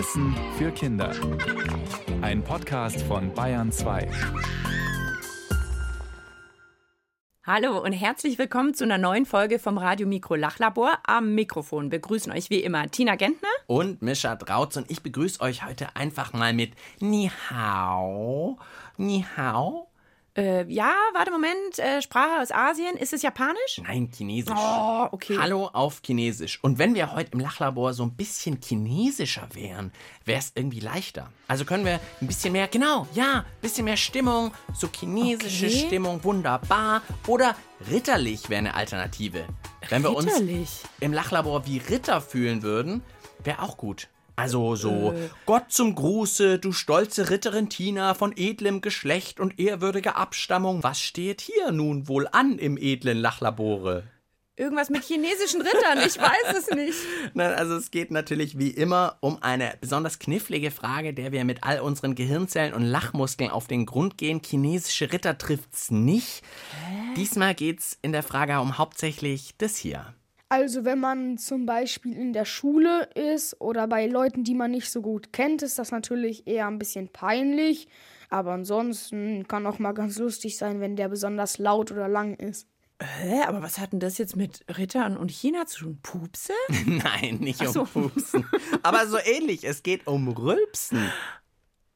Wissen für Kinder. Ein Podcast von Bayern 2. Hallo und herzlich willkommen zu einer neuen Folge vom Radio Mikro Lachlabor. Am Mikrofon begrüßen euch wie immer Tina Gentner und Mischa Drautz und ich begrüße euch heute einfach mal mit Ni Hao. Ni Hao. Äh, ja, warte, Moment. Äh, Sprache aus Asien. Ist es Japanisch? Nein, Chinesisch. Oh, okay. Hallo auf Chinesisch. Und wenn wir heute im Lachlabor so ein bisschen chinesischer wären, wäre es irgendwie leichter. Also können wir ein bisschen mehr, genau, ja, ein bisschen mehr Stimmung, so chinesische Okay. Stimmung, wunderbar. Oder ritterlich wäre eine Alternative. Wenn wir uns im Lachlabor wie Ritter fühlen würden, wäre auch gut. Also so, Äh. Gott zum Gruße, du stolze Ritterin Tina von edlem Geschlecht und ehrwürdiger Abstammung. Was steht hier nun wohl an im edlen Lachlabore? Irgendwas mit chinesischen Rittern. Ich weiß es nicht. Nein, also es geht natürlich wie immer um eine besonders knifflige Frage, der wir mit all unseren Gehirnzellen und Lachmuskeln auf den Grund gehen. Chinesische Ritter trifft's nicht. Diesmal geht's in der Frage um hauptsächlich das hier. Also wenn man zum Beispiel in der Schule ist oder bei Leuten, die man nicht so gut kennt, ist das natürlich eher ein bisschen peinlich. Aber ansonsten kann auch mal ganz lustig sein, wenn der besonders laut oder lang ist. Hä, aber was hat denn das jetzt mit Rittern und China zu tun? Pupse? Nein, nicht um so. Pupsen. Aber so ähnlich, es geht um Rülpsen.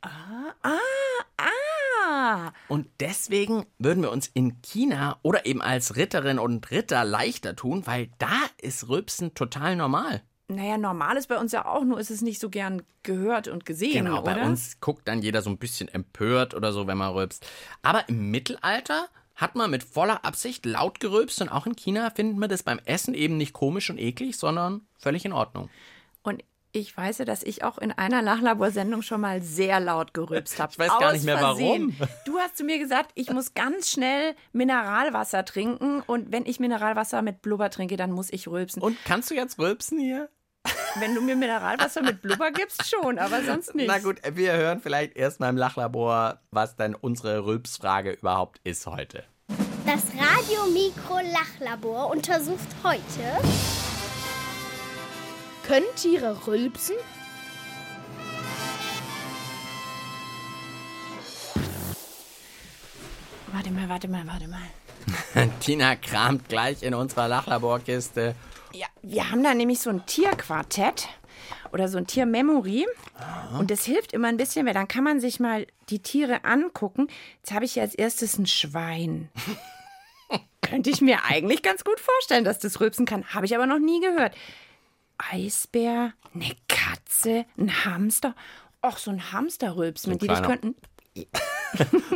Ah, ah. Und deswegen würden wir uns in China oder eben als Ritterin und Ritter leichter tun, weil da ist Rülpsen total normal. Naja, normal ist bei uns ja auch, nur ist es nicht so gern gehört und gesehen, Genau, oder? bei uns guckt dann jeder so ein bisschen empört oder so, wenn man rülpst. Aber im Mittelalter hat man mit voller Absicht laut gerülpst und auch in China findet man das beim Essen eben nicht komisch und eklig, sondern völlig in Ordnung. Ich weiß ja, dass ich auch in einer Lachlaborsendung schon mal sehr laut gerülpst habe. Ich weiß gar nicht mehr, warum. Du hast zu mir gesagt, ich muss ganz schnell Mineralwasser trinken und wenn ich Mineralwasser mit Blubber trinke, dann muss ich rülpsen. Und kannst du jetzt rülpsen hier? wenn du mir Mineralwasser mit Blubber gibst, schon, aber sonst nicht. Na gut, wir hören vielleicht erstmal im Lachlabor, was denn unsere Rülpsfrage überhaupt ist heute. Das Radio Mikro Lachlabor untersucht heute Können Tiere rülpsen? Warte mal, warte mal, warte mal. Tina kramt gleich in unserer Lachlaborkiste. Ja, wir haben da nämlich so ein Tierquartett oder so ein Tiermemory. Und das hilft immer ein bisschen, weil dann kann man sich mal die Tiere angucken. Jetzt habe ich ja als erstes ein Schwein. Könnte ich mir eigentlich ganz gut vorstellen, dass das rülpsen kann. Habe ich aber noch nie gehört. Eisbär, eine Katze, ein Hamster. Och, so ein Hamsterrülpsen, wenn die dich kleiner. könnten.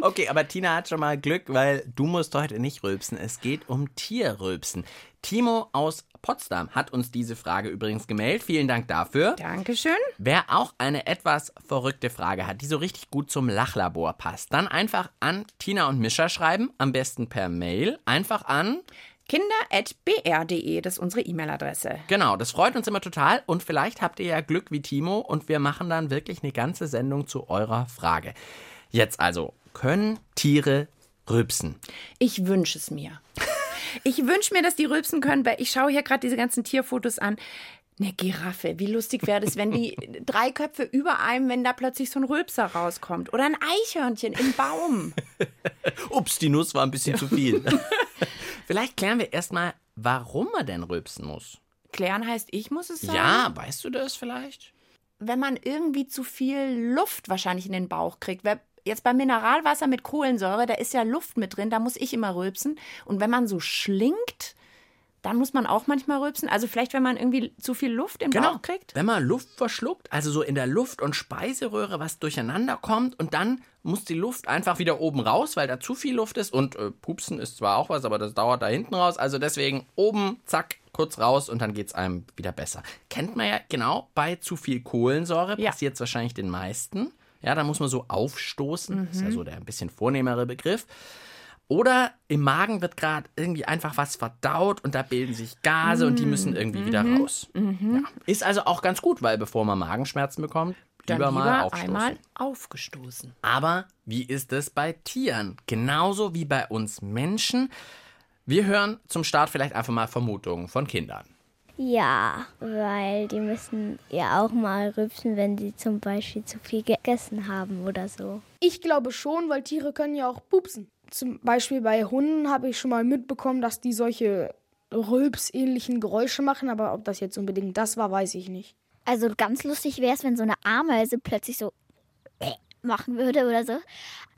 Okay, aber Tina hat schon mal Glück, weil du musst heute nicht rülpsen. Es geht um Tierrülpsen. Timo aus Potsdam hat uns diese Frage übrigens gemeldet. Vielen Dank dafür. Dankeschön. Wer auch eine etwas verrückte Frage hat, die so richtig gut zum Lachlabor passt, dann einfach an Tina und Mischa schreiben, am besten per Mail. Einfach an. Kinder.br.de, das ist unsere E-Mail-Adresse. Genau, das freut uns immer total und vielleicht habt ihr ja Glück wie Timo und wir machen dann wirklich eine ganze Sendung zu eurer Frage. Jetzt also, können Tiere rülpsen? Ich wünsche es mir. Ich wünsche mir, dass die rülpsen können, weil ich schaue hier gerade diese ganzen Tierfotos an. Eine Giraffe, wie lustig wäre das, wenn die drei Köpfe über einem, wenn da plötzlich so ein Rülpser rauskommt. Oder ein Eichhörnchen im Baum. Ups, die Nuss war ein bisschen zu viel. Vielleicht klären wir erstmal, warum man denn rülpsen muss. Klären heißt, ich muss es sagen. Ja, weißt du das vielleicht? Wenn man irgendwie zu viel Luft wahrscheinlich in den Bauch kriegt. Jetzt beim Mineralwasser mit Kohlensäure, da ist ja Luft mit drin, da muss ich immer rülpsen. Und wenn man so schlingt, dann muss man auch manchmal rülpsen. Also vielleicht, wenn man irgendwie zu viel Luft im Bauch kriegt. Wenn man Luft verschluckt, also so in der Luft- und Speiseröhre was durcheinander kommt und dann muss die Luft einfach wieder oben raus, weil da zu viel Luft ist und äh, Pupsen ist zwar auch was, aber das dauert da hinten raus. Also deswegen oben, zack, kurz raus und dann geht es einem wieder besser. Kennt man ja genau, bei zu viel Kohlensäure Ja. passiert es wahrscheinlich den meisten. Ja, da muss man so aufstoßen. Das ist ja so der ein bisschen vornehmere Begriff. Oder im Magen wird gerade irgendwie einfach was verdaut und da bilden sich Gase und die müssen irgendwie wieder raus. Ja. Ist also auch ganz gut, weil bevor man Magenschmerzen bekommt, Dann lieber, lieber mal aufstoßen. einmal aufgestoßen. Aber wie ist es bei Tieren? Genauso wie bei uns Menschen. Wir hören zum Start vielleicht einfach mal Vermutungen von Kindern. Ja, weil die müssen ja auch mal rübsen, wenn sie zum Beispiel zu viel gegessen haben oder so. Ich glaube schon, weil Tiere können ja auch pupsen. Zum Beispiel bei Hunden habe ich schon mal mitbekommen, dass die solche Rülpsähnlichen Geräusche machen, aber ob das jetzt unbedingt das war, weiß ich nicht. Also ganz lustig wäre es, wenn so eine Ameise plötzlich so machen würde oder so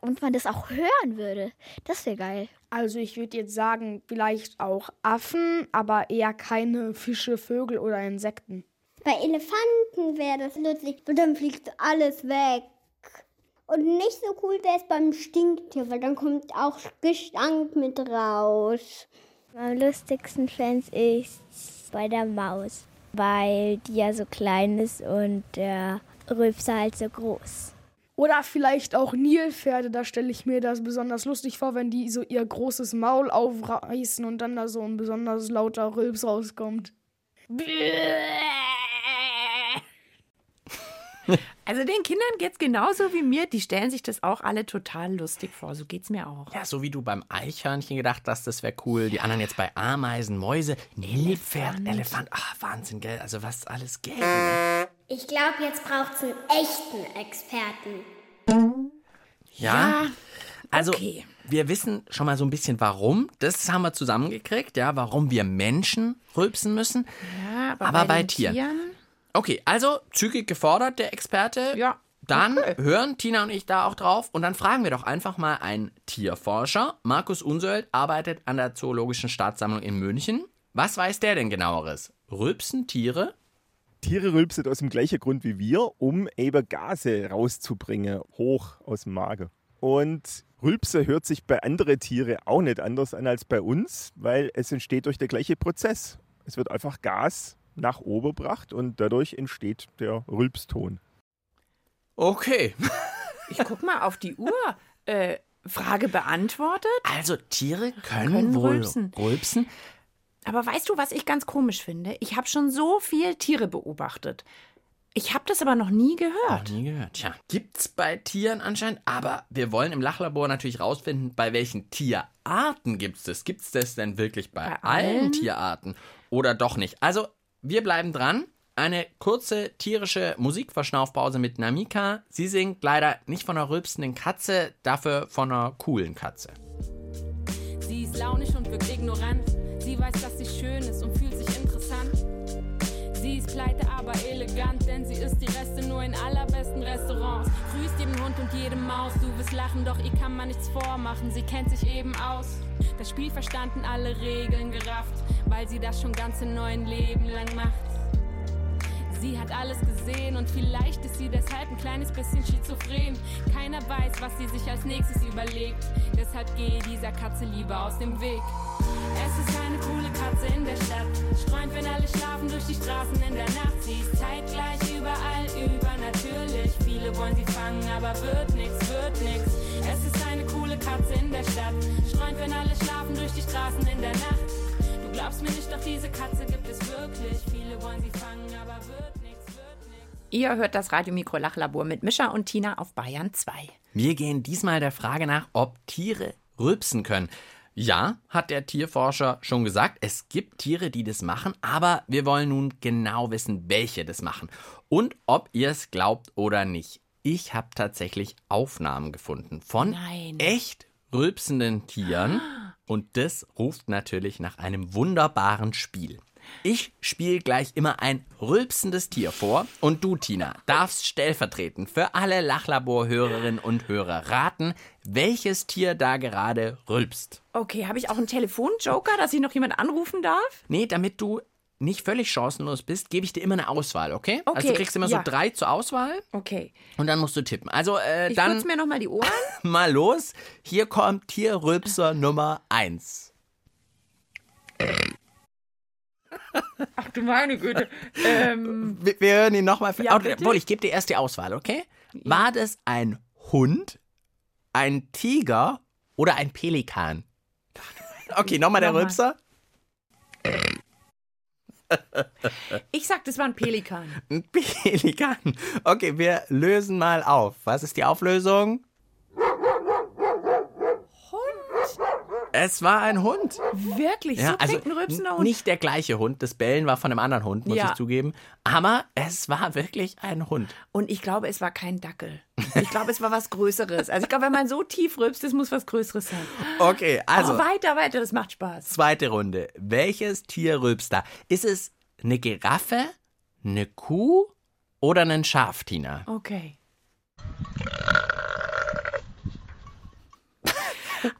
und man das auch hören würde. Das wäre geil. Also ich würde jetzt sagen, vielleicht auch Affen, aber eher keine Fische, Vögel oder Insekten. Bei Elefanten wäre das lustig, und dann fliegt alles weg. Und nicht so cool wäre es beim Stinktier, weil dann kommt auch Gestank mit raus. Am lustigsten fände ich bei der Maus, weil die ja so klein ist und der Rülpser halt so groß. Oder vielleicht auch Nilpferde, da stelle ich mir das besonders lustig vor, wenn die so ihr großes Maul aufreißen und dann da so ein besonders lauter Rülps rauskommt. Also den Kindern geht's genauso wie mir. Die stellen sich das auch alle total lustig vor. So geht's mir auch. Ja, so wie du beim Eichhörnchen gedacht hast, das wäre cool. Die anderen jetzt bei Ameisen, Mäuse, Nilpferd, Elefant. Ach, Wahnsinn, gell? Also was alles gäbe. Ich glaube, jetzt braucht es einen echten Experten. Ja. Also, okay. wir wissen schon mal so ein bisschen warum. Das haben wir zusammengekriegt, ja, warum wir Menschen rülpsen müssen. Ja, aber, Aber bei den Tieren? Okay, also zügig gefordert, der Experte. Ja, Dann okay. hören Tina und ich da auch drauf und dann fragen wir doch einfach mal einen Tierforscher. Markus Unsöld arbeitet an der Zoologischen Staatssammlung in München. Was weiß der denn genaueres? Rülpsen Tiere? Tiere rülpsen aus dem gleichen Grund wie wir, um eben Gase rauszubringen, hoch aus dem Magen. Und Rülpse hört sich bei anderen Tieren auch nicht anders an als bei uns, weil es entsteht durch den gleichen Prozess. Es wird einfach Gas nach oben gebracht und dadurch entsteht der Rülpston. Okay. Ich guck mal auf die Uhr. Äh, Frage beantwortet. Also Tiere können, Können wohl rülpsen. rülpsen. Aber weißt du, was ich ganz komisch finde? Ich habe schon so viel Tiere beobachtet. Ich habe das aber noch nie Noch gehört. nie gehört. Tja, gibt's bei Tieren anscheinend, aber wir wollen im Lachlabor natürlich rausfinden, bei welchen Tierarten gibt's das? Gibt's das denn wirklich bei, Bei allen allen? Tierarten oder doch nicht? Also, wir bleiben dran. Eine kurze tierische Musikverschnaufpause mit Namika. Sie singt leider nicht von einer rülpsenden Katze, dafür von einer coolen Katze. Sie ist launisch und wirkt ignorant. Sie weiß, dass sie schön ist und fühlt sich interessant. Sie ist pleite, aber elegant, denn sie isst die Reste nur in allerbesten Restaurants. Hund und jede Maus, du wirst lachen, doch ihr kann man nichts vormachen. Sie kennt sich eben aus. Das Spiel verstanden, alle Regeln gerafft, weil sie das schon ganze neun Leben lang macht. Sie hat alles gesehen und vielleicht ist sie deshalb ein kleines bisschen schizophren. Keiner weiß, was sie sich als nächstes überlegt. Deshalb gehe dieser Katze lieber aus dem Weg. Es ist eine coole Katze in der Stadt. Streunt, wenn alle schlafen durch die Straßen in der Nacht. Sie ist zeitgleich überall übernatürlich. Viele wollen sie fangen, aber wird nix, wird nix. Es ist eine coole Katze in der Stadt. Streunt, wenn alle schlafen durch die Straßen in der Nacht. Du glaubst mir nicht, doch diese Katze gibt es wirklich. Viele wollen sie fangen, Ihr hört das Radiomikro Lachlabor mit Mischa und Tina auf Bayern 2. Wir gehen diesmal der Frage nach, ob Tiere rülpsen können. Ja, hat der Tierforscher schon gesagt, es gibt Tiere, die das machen, aber wir wollen nun genau wissen, welche das machen und ob ihr es glaubt oder nicht. Ich habe tatsächlich Aufnahmen gefunden von Nein. echt rülpsenden Tieren und das ruft natürlich nach einem wunderbaren Spiel. Ich spiele gleich immer ein rülpsendes Tier vor und du, Tina, darfst stellvertretend für alle Lachlabor-Hörerinnen und Hörer raten, welches Tier da gerade rülpst. Okay, habe ich auch einen Telefonjoker, dass ich noch jemand anrufen darf? Nee, damit du nicht völlig chancenlos bist, gebe ich dir immer eine Auswahl, okay? Also Okay, du kriegst immer ja. so drei zur Auswahl Okay. und dann musst du tippen. Also äh, Ich dann putze mir noch mal die Ohren. mal los. Hier kommt Tierrülpser Nummer 1. Ach du meine Güte. ähm, Wir, wir hören ihn nochmal. Ja, Oh. Obwohl, ich gebe dir erst die Auswahl, okay? War das ein Hund, ein Tiger oder ein Pelikan? Okay, nochmal der. Rülpser. ich sag, das war ein Pelikan. Ein Pelikan. Okay, wir lösen mal auf. Was ist die Auflösung? Es war ein Hund. Wirklich? so klingt ein rülpsender Hund. nicht der gleiche Hund. Das Bellen war von einem anderen Hund, muss Ja. ich zugeben. Aber es war wirklich ein Hund. Und ich glaube, es war kein Dackel. Ich glaube, es war was Größeres. Also ich glaube, wenn man so tief rülpst, das muss was Größeres sein. Okay, also oh, weiter, weiter, das macht Spaß. zweite Runde. Welches Tier rülpst da? Ist es eine Giraffe, eine Kuh oder ein Schaf, Tina? Okay.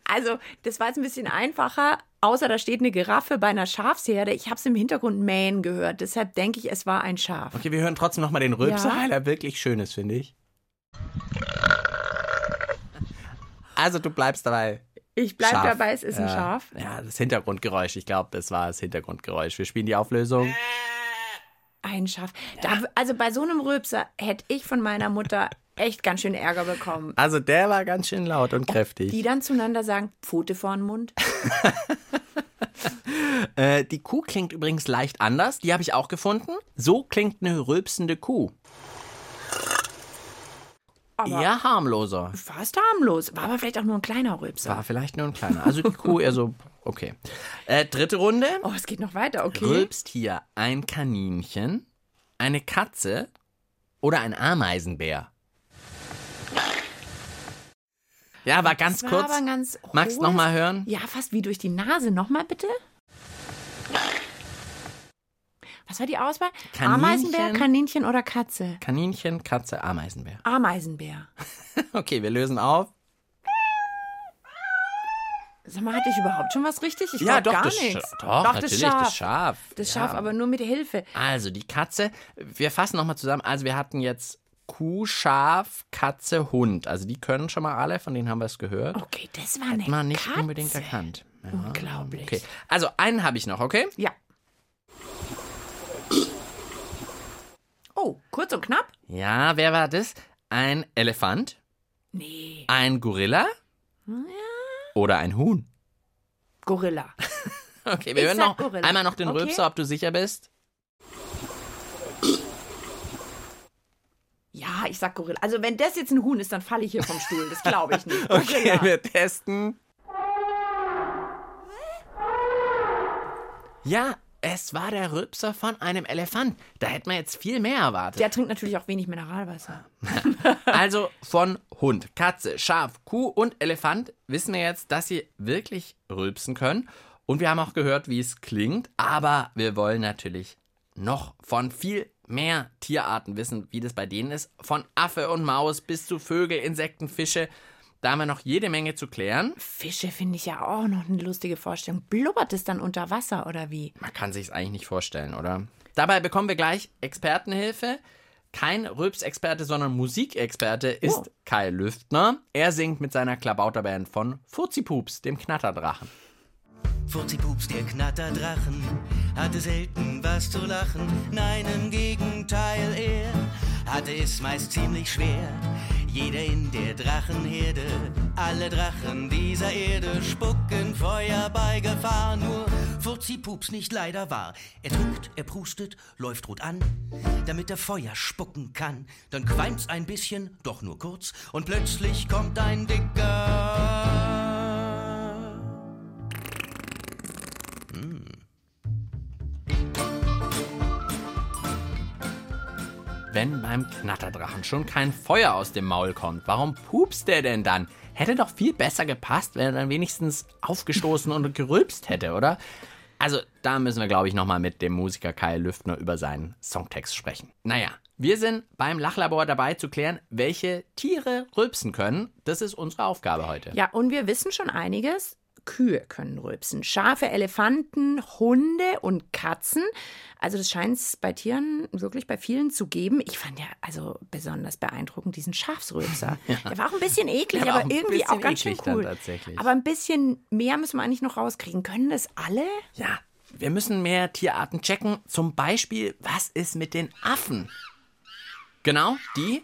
Also, das war jetzt ein bisschen einfacher, außer da steht eine Giraffe bei einer Schafsherde. Ich habe es im Hintergrund mähen gehört, deshalb denke ich, es war ein Schaf. Okay, wir hören trotzdem nochmal den Rülpser, Ja. weil er wirklich schön ist, finde ich. Also du bleibst dabei. Ich bleibe dabei, es ist ein Ja. Schaf. Ja, das Hintergrundgeräusch. Ich glaube, das war das Hintergrundgeräusch. Wir spielen die Auflösung. Ein Schaf. Da, also bei so einem Rülpser hätte ich von meiner Mutter echt ganz schön Ärger bekommen. Also der war ganz schön laut und kräftig. Die dann zueinander sagen, Pfote vor den Mund. Äh, die Kuh klingt übrigens leicht anders. Die habe ich auch gefunden. So klingt eine rülpsende Kuh. Aber Eher harmloser. fast harmlos. War aber vielleicht auch nur ein kleiner Rülpser. War vielleicht nur ein kleiner. Also die Kuh eher so, okay. Äh, dritte Runde. Oh, es geht noch weiter, okay. Rülpst hier ein Kaninchen, eine Katze oder ein Ameisenbär? Ja, war ganz kurz. aber ganz Magst du hohes- noch mal hören? Ja, fast wie durch die Nase. Nochmal bitte. Was war die Auswahl? Kaninchen. Ameisenbär, Kaninchen oder Katze? Kaninchen, Katze, Ameisenbär. Ameisenbär. Okay, wir lösen auf. Sag mal, hatte ich überhaupt schon was richtig? Ich ja, doch, gar das, nichts. Doch, doch natürlich, das Schaf. das Schaf. Das Ja. Schaf, aber nur mit Hilfe. Also die Katze, wir fassen nochmal zusammen. Also wir hatten jetzt Kuh, Schaf, Katze, Hund. Also die können schon mal alle, von denen haben wir es gehört. Okay, das war eine Hat man nicht Katze. unbedingt erkannt. Ja, Unglaublich. Okay, also einen habe ich noch, okay? Ja. Oh, kurz und knapp? Ja, wer war das? Ein Elefant, Nee, ein Gorilla oder ein Huhn? Gorilla. Okay, wir Ich hören noch Gorilla. einmal noch den Okay. Rülpser, ob du sicher bist. Ja, ich sag Gorilla. Also wenn das jetzt ein Huhn ist, dann falle ich hier vom Stuhl. Das glaube ich nicht. Okay, Gorilla. wir testen. Ja, es war der Rülpser von einem Elefant. Da hätte man jetzt viel mehr erwartet. Der trinkt natürlich auch wenig Mineralwasser. Also von Hund, Katze, Schaf, Kuh und Elefant wissen wir jetzt, dass sie wirklich rülpsen können. Und wir haben auch gehört, wie es klingt. Aber wir wollen natürlich noch von viel mehr Tierarten wissen, wie das bei denen ist. Von Affe und Maus bis zu Vögel, Insekten, Fische. Da haben wir noch jede Menge zu klären. Fische finde ich ja auch noch eine lustige Vorstellung. Blubbert es dann unter Wasser oder wie? Man kann sich es eigentlich nicht vorstellen, oder? Dabei bekommen wir gleich Expertenhilfe. Kein Rülpsexperte, sondern Musikexperte ist Oh. Kai Lüftner. Er singt mit seiner Klabauterband von Furzipups, dem Knatterdrachen. Furzipups, der Knatterdrachen, hatte selten was zu lachen. Nein, im Gegenteil, er hatte es meist ziemlich schwer. Jeder in der Drachenherde, alle Drachen dieser Erde spucken Feuer bei Gefahr. Nur Furzipups nicht leider wahr. Er drückt, er prustet, läuft rot an, damit er Feuer spucken kann. Dann qualmt's ein bisschen, doch nur kurz, und plötzlich kommt ein dicker. Wenn beim Knatterdrachen schon kein Feuer aus dem Maul kommt, warum pupst der denn dann? Hätte doch viel besser gepasst, wenn er dann wenigstens aufgestoßen und gerülpst hätte, oder? Also, da müssen wir, glaube ich, nochmal mit dem Musiker Kai Lüftner über seinen Songtext sprechen. Naja, wir sind beim Lachlabor dabei zu klären, welche Tiere rülpsen können. Das ist unsere Aufgabe heute. Ja, und wir wissen schon einiges. Kühe können rülpsen, Schafe, Elefanten, Hunde und Katzen. Also das scheint es bei Tieren wirklich bei vielen zu geben. Ich fand ja also besonders beeindruckend diesen Schafsrülpser. Der war auch ein bisschen eklig, aber auch irgendwie auch ganz schön cool. Aber ein bisschen mehr müssen wir eigentlich noch rauskriegen. Können das alle? Ja, wir müssen mehr Tierarten checken. Zum Beispiel, was ist mit den Affen? Genau, die,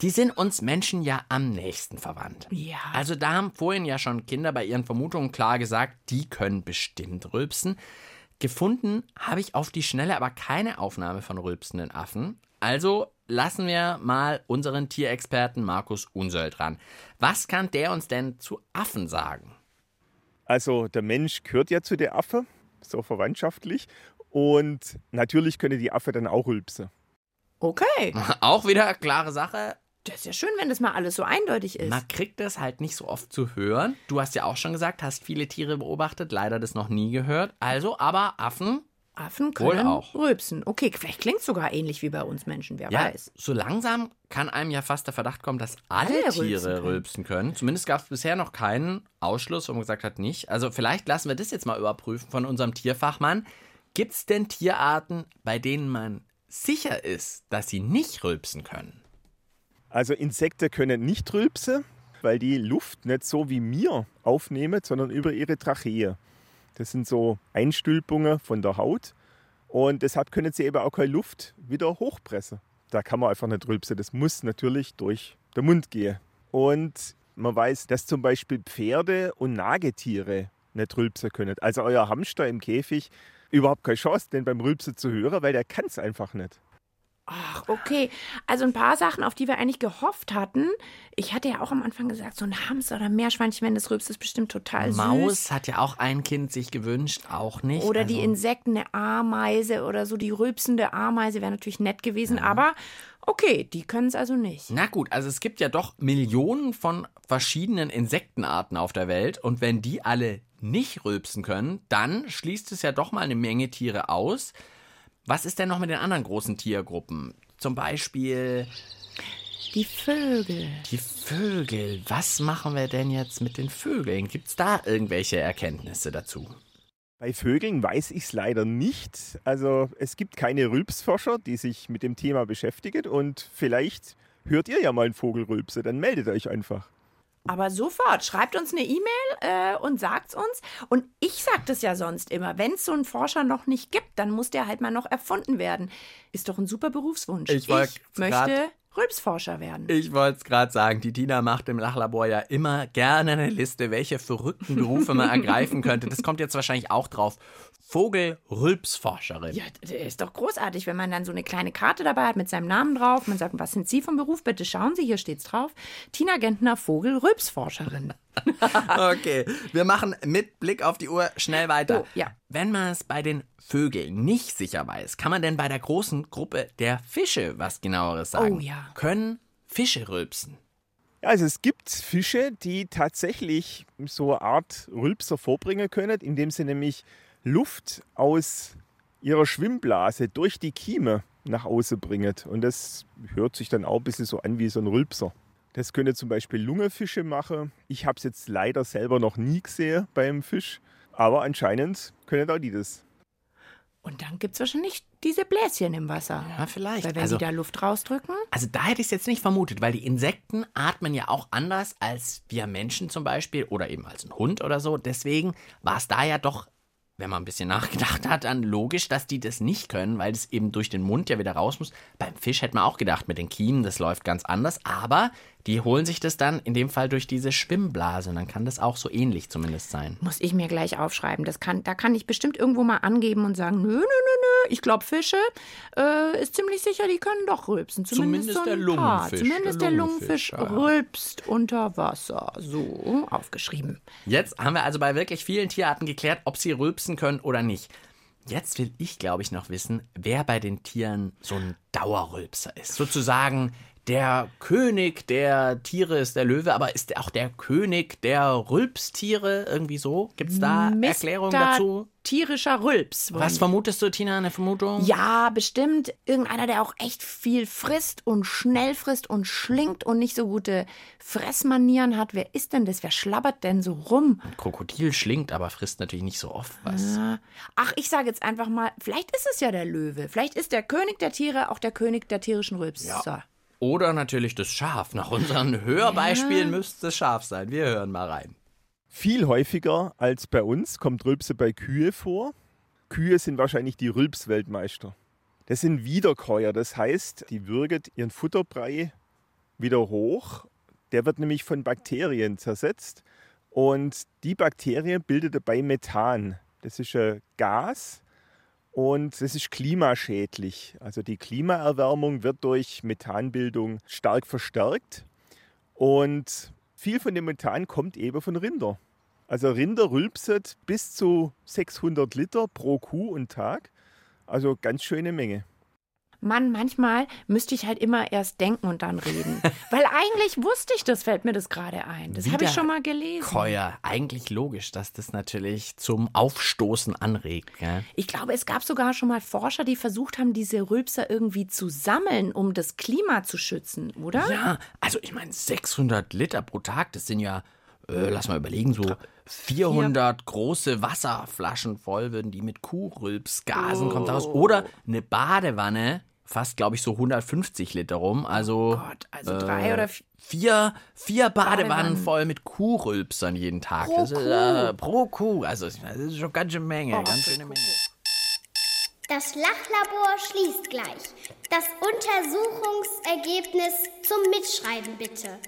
die sind uns Menschen ja am nächsten verwandt. Ja. Also da haben vorhin ja schon Kinder bei ihren Vermutungen klar gesagt, die können bestimmt rülpsen. Gefunden habe ich auf die Schnelle aber keine Aufnahme von rülpsenden Affen. Also lassen wir mal unseren Tierexperten Markus Unsöld ran. Was kann der uns denn zu Affen sagen? Also der Mensch gehört ja zu der Affe, so verwandtschaftlich. Und natürlich können die Affe dann auch rülpsen. Okay. Auch wieder klare Sache. Das ist ja schön, wenn das mal alles so eindeutig ist. Man kriegt das halt nicht so oft zu hören. Du hast ja auch schon gesagt, hast viele Tiere beobachtet, leider das noch nie gehört. Also, aber Affen, Affen können auch. rülpsen. Okay, vielleicht klingt es sogar ähnlich wie bei uns Menschen, wer ja, weiß. so langsam kann einem ja fast der Verdacht kommen, dass alle, Alle Tiere rülpsen können. rülpsen können. Zumindest gab es bisher noch keinen Ausschluss, wo man gesagt hat, nicht. Also vielleicht lassen wir das jetzt mal überprüfen von unserem Tierfachmann. Gibt es denn Tierarten, bei denen man sicher ist, dass sie nicht rülpsen können? Also Insekten können nicht rülpsen, weil die Luft nicht so wie mir aufnehmen, sondern über ihre Trachee. Das sind so Einstülpungen von der Haut und deshalb können sie eben auch keine Luft wieder hochpressen. Da kann man einfach nicht rülpsen. Das muss natürlich durch den Mund gehen. Und man weiß, dass zum Beispiel Pferde und Nagetiere nicht rülpsen können. Also euer Hamster im Käfig überhaupt keine Chance, den beim Rülpsen zu hören, weil der kann es einfach nicht. Ach, okay. Also ein paar Sachen, auf die wir eigentlich gehofft hatten. Ich hatte ja auch am Anfang gesagt, so ein Hamster oder Meerschweinchen, wenn das rülpst, ist bestimmt total Maus süß. hat ja auch ein Kind sich gewünscht, auch nicht. Oder die Also- Insekten, eine Ameise oder so, die rülpsende Ameise wäre natürlich nett gewesen, aber okay, die können es also nicht. Na gut, also es gibt ja doch Millionen von verschiedenen Insektenarten auf der Welt und wenn die alle nicht rülpsen können, dann schließt es ja doch mal eine Menge Tiere aus. Was ist denn noch mit den anderen großen Tiergruppen? Zum Beispiel Die Vögel. die Vögel. Was machen wir denn jetzt mit den Vögeln? Gibt es da irgendwelche Erkenntnisse dazu? Bei Vögeln weiß ich es leider nicht. Also es gibt keine Rülpsforscher, die sich mit dem Thema beschäftigen und vielleicht hört ihr ja mal einen Vogel rülpsen, dann meldet euch einfach. Aber sofort, schreibt uns eine E-Mail äh, und sagt's uns. Und ich sag das ja sonst immer, wenn es so einen Forscher noch nicht gibt, dann muss der halt mal noch erfunden werden. Ist doch ein super Berufswunsch. Ich wollt möchte Rülpsforscher werden. Ich wollte es gerade sagen, die Tina macht im Lachlabor ja immer gerne eine Liste, welche verrückten Berufe man ergreifen könnte. Das kommt jetzt wahrscheinlich auch drauf. Vogel-Rülpsforscherin. Ja, der ist doch großartig, wenn man dann so eine kleine Karte dabei hat mit seinem Namen drauf. Man sagt, was sind Sie vom Beruf? Bitte schauen Sie, hier steht's drauf. Tina Gentner Vogel, Rülpsforscherin. Okay, wir machen mit Blick auf die Uhr schnell weiter. Oh, ja. Wenn man es bei den Vögeln nicht sicher weiß, kann man denn bei der großen Gruppe der Fische was genaueres sagen? Oh, ja. Können Fische rülpsen? Ja, also es gibt Fische, die tatsächlich so eine Art Rülpser vorbringen können, indem sie nämlich Luft aus ihrer Schwimmblase durch die Kieme nach außen bringen. Und das hört sich dann auch ein bisschen so an wie so ein Rülpser. Das können zum Beispiel Lungenfische machen. Ich habe es jetzt leider selber noch nie gesehen beim Fisch, aber anscheinend können auch die das. Und dann gibt's wahrscheinlich diese Bläschen im Wasser. Ja, vielleicht. Weil wenn Also- die da Luft rausdrücken. Also da hätte ich es jetzt nicht vermutet, weil die Insekten atmen ja auch anders als wir Menschen zum Beispiel oder eben als ein Hund oder so. Deswegen war es da ja doch, wenn man ein bisschen nachgedacht hat, dann logisch, dass die das nicht können, weil es eben durch den Mund ja wieder raus muss. Beim Fisch hätte man auch gedacht, mit den Kiemen, das läuft ganz anders, aber die holen sich das dann in dem Fall durch diese Schwimmblase und dann kann das auch so ähnlich zumindest sein. Muss ich mir gleich aufschreiben. Das kann, da kann ich bestimmt irgendwo mal angeben und sagen, nö, nö, nö, nö. Ich glaube, Fische äh, ist ziemlich sicher, die können doch rülpsen. Zumindest, Zumindest so ein der Paar. Lungenfisch. Zumindest Der der Lungenfisch, Lungenfisch ja. rülpst unter Wasser. So, aufgeschrieben. Jetzt haben wir also bei wirklich vielen Tierarten geklärt, ob sie rülpsen können oder nicht. Jetzt will ich, glaube ich, noch wissen, wer bei den Tieren so ein Dauerrülpser ist. Sozusagen der König der Tiere ist der Löwe, aber ist er auch der König der Rülpstiere irgendwie so? Gibt es da Erklärungen Mr. dazu? Tierischer Rülps. Was vermutest du, Tina, eine Vermutung? Ja, bestimmt irgendeiner, der auch echt viel frisst und schnell frisst und schlingt und nicht so gute Fressmanieren hat. Wer ist denn das? Wer schlabbert denn so rum? Ein Krokodil schlingt, aber frisst natürlich nicht so oft was. Ja. Ach, ich sage jetzt einfach mal, vielleicht ist es ja der Löwe. Vielleicht ist der König der Tiere auch der König der tierischen Rülpser. Oder natürlich das Schaf. Nach unseren Hörbeispielen müsste es Schaf sein. Wir hören mal rein. Viel häufiger als bei uns kommt Rülpse bei Kühe vor. Kühe sind wahrscheinlich die Rülpsweltmeister. Das sind Wiederkäuer, das heißt, die würgen ihren Futterbrei wieder hoch. Der wird nämlich von Bakterien zersetzt und die Bakterie bildet dabei Methan. Das ist ein Gas und das ist klimaschädlich. Also die Klimaerwärmung wird durch Methanbildung stark verstärkt und viel von dem Methan kommt eben von Rinder. Also Rinder rülpsen bis zu 600 Liter pro Kuh und Tag. Also ganz schöne Menge. Mann, manchmal müsste ich halt immer erst denken und dann reden. Weil eigentlich wusste ich das, fällt mir das gerade ein. Das habe ich schon mal gelesen. Keuer, eigentlich logisch, dass das natürlich zum Aufstoßen anregt. Gell? Ich glaube, es gab sogar schon mal Forscher, die versucht haben, diese Rülpser irgendwie zu sammeln, um das Klima zu schützen, oder? Ja, also ich meine, 600 Liter pro Tag, das sind ja, äh, lass mal überlegen, so 400 große Wasserflaschen voll würden die mit Kuhrülpsgasen kommt daraus. Oder eine Badewanne, fast glaube ich so 150 Liter rum. Also, Gott, also drei oder vi- vier, vier Badewannen, Badewannen. voll mit Kuhrülpsern jeden Tag. das ist, äh, pro Kuh. Also das ist schon ganz schön Menge, ganz schöne Menge. Das Lachlabor schließt gleich. Das Untersuchungsergebnis zum Mitschreiben bitte.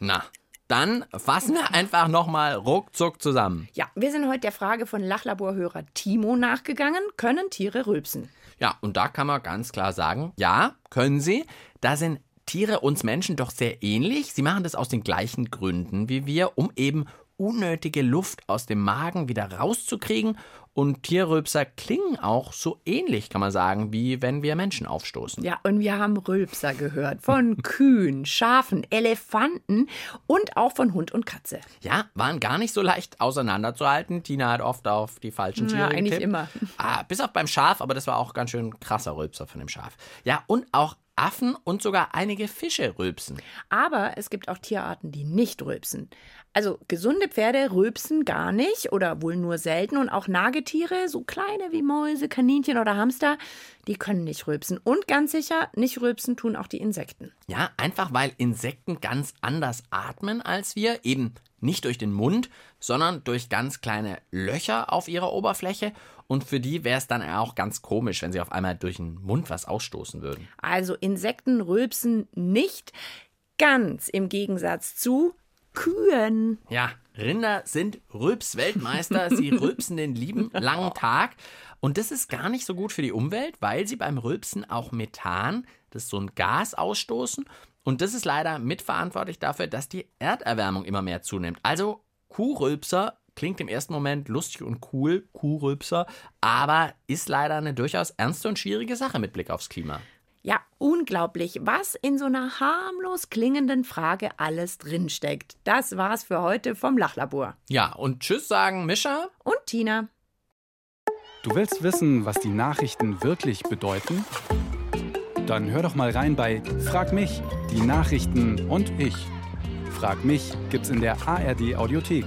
Na, dann fassen wir einfach nochmal ruckzuck zusammen. Ja, wir sind heute der Frage von Lachlaborhörer Timo nachgegangen. Können Tiere rülpsen? Ja, und da kann man ganz klar sagen, ja, können sie. Da sind Tiere uns Menschen doch sehr ähnlich. Sie machen das aus den gleichen Gründen wie wir, um eben unnötige Luft aus dem Magen wieder rauszukriegen. Und Tierrülpser klingen auch so ähnlich, kann man sagen, wie wenn wir Menschen aufstoßen. Ja, und wir haben Rülpser gehört von Kühen, Schafen, Elefanten und auch von Hund und Katze. Ja, waren gar nicht so leicht auseinanderzuhalten. Tina hat oft auf die falschen Tiere Ja, eigentlich getippt. immer. Ah, bis auf beim Schaf, aber das war auch ganz schön krasser Rülpser von dem Schaf. Ja, und auch Affen und sogar einige Fische rülpsen. Aber es gibt auch Tierarten, die nicht rülpsen. Also gesunde Pferde rülpsen gar nicht oder wohl nur selten und auch Nagetiere, so kleine wie Mäuse, Kaninchen oder Hamster, die können nicht rülpsen. Und ganz sicher, nicht rülpsen tun auch die Insekten. Ja, einfach weil Insekten ganz anders atmen als wir, eben nicht durch den Mund, sondern durch ganz kleine Löcher auf ihrer Oberfläche. Und für die wäre es dann auch ganz komisch, wenn sie auf einmal durch den Mund was ausstoßen würden. Also Insekten rülpsen nicht, ganz im Gegensatz zu Kühen. Ja, Rinder sind Rülps-Weltmeister. Sie rülpsen den lieben langen Tag. Und das ist gar nicht so gut für die Umwelt, weil sie beim Rülpsen auch Methan, das ist so ein Gas, ausstoßen. Und das ist leider mitverantwortlich dafür, dass die Erderwärmung immer mehr zunimmt. Also Kuhrülpser klingt im ersten Moment lustig und cool, Kuhrülpser, aber ist leider eine durchaus ernste und schwierige Sache mit Blick aufs Klima. Ja, unglaublich, was in so einer harmlos klingenden Frage alles drinsteckt. Das war's für heute vom Lachlabor. Ja, und Tschüss sagen Mischa. Und Tina. Du willst wissen, was die Nachrichten wirklich bedeuten? Dann hör doch mal rein bei Frag mich, die Nachrichten und ich. Frag mich gibt's in der ARD Audiothek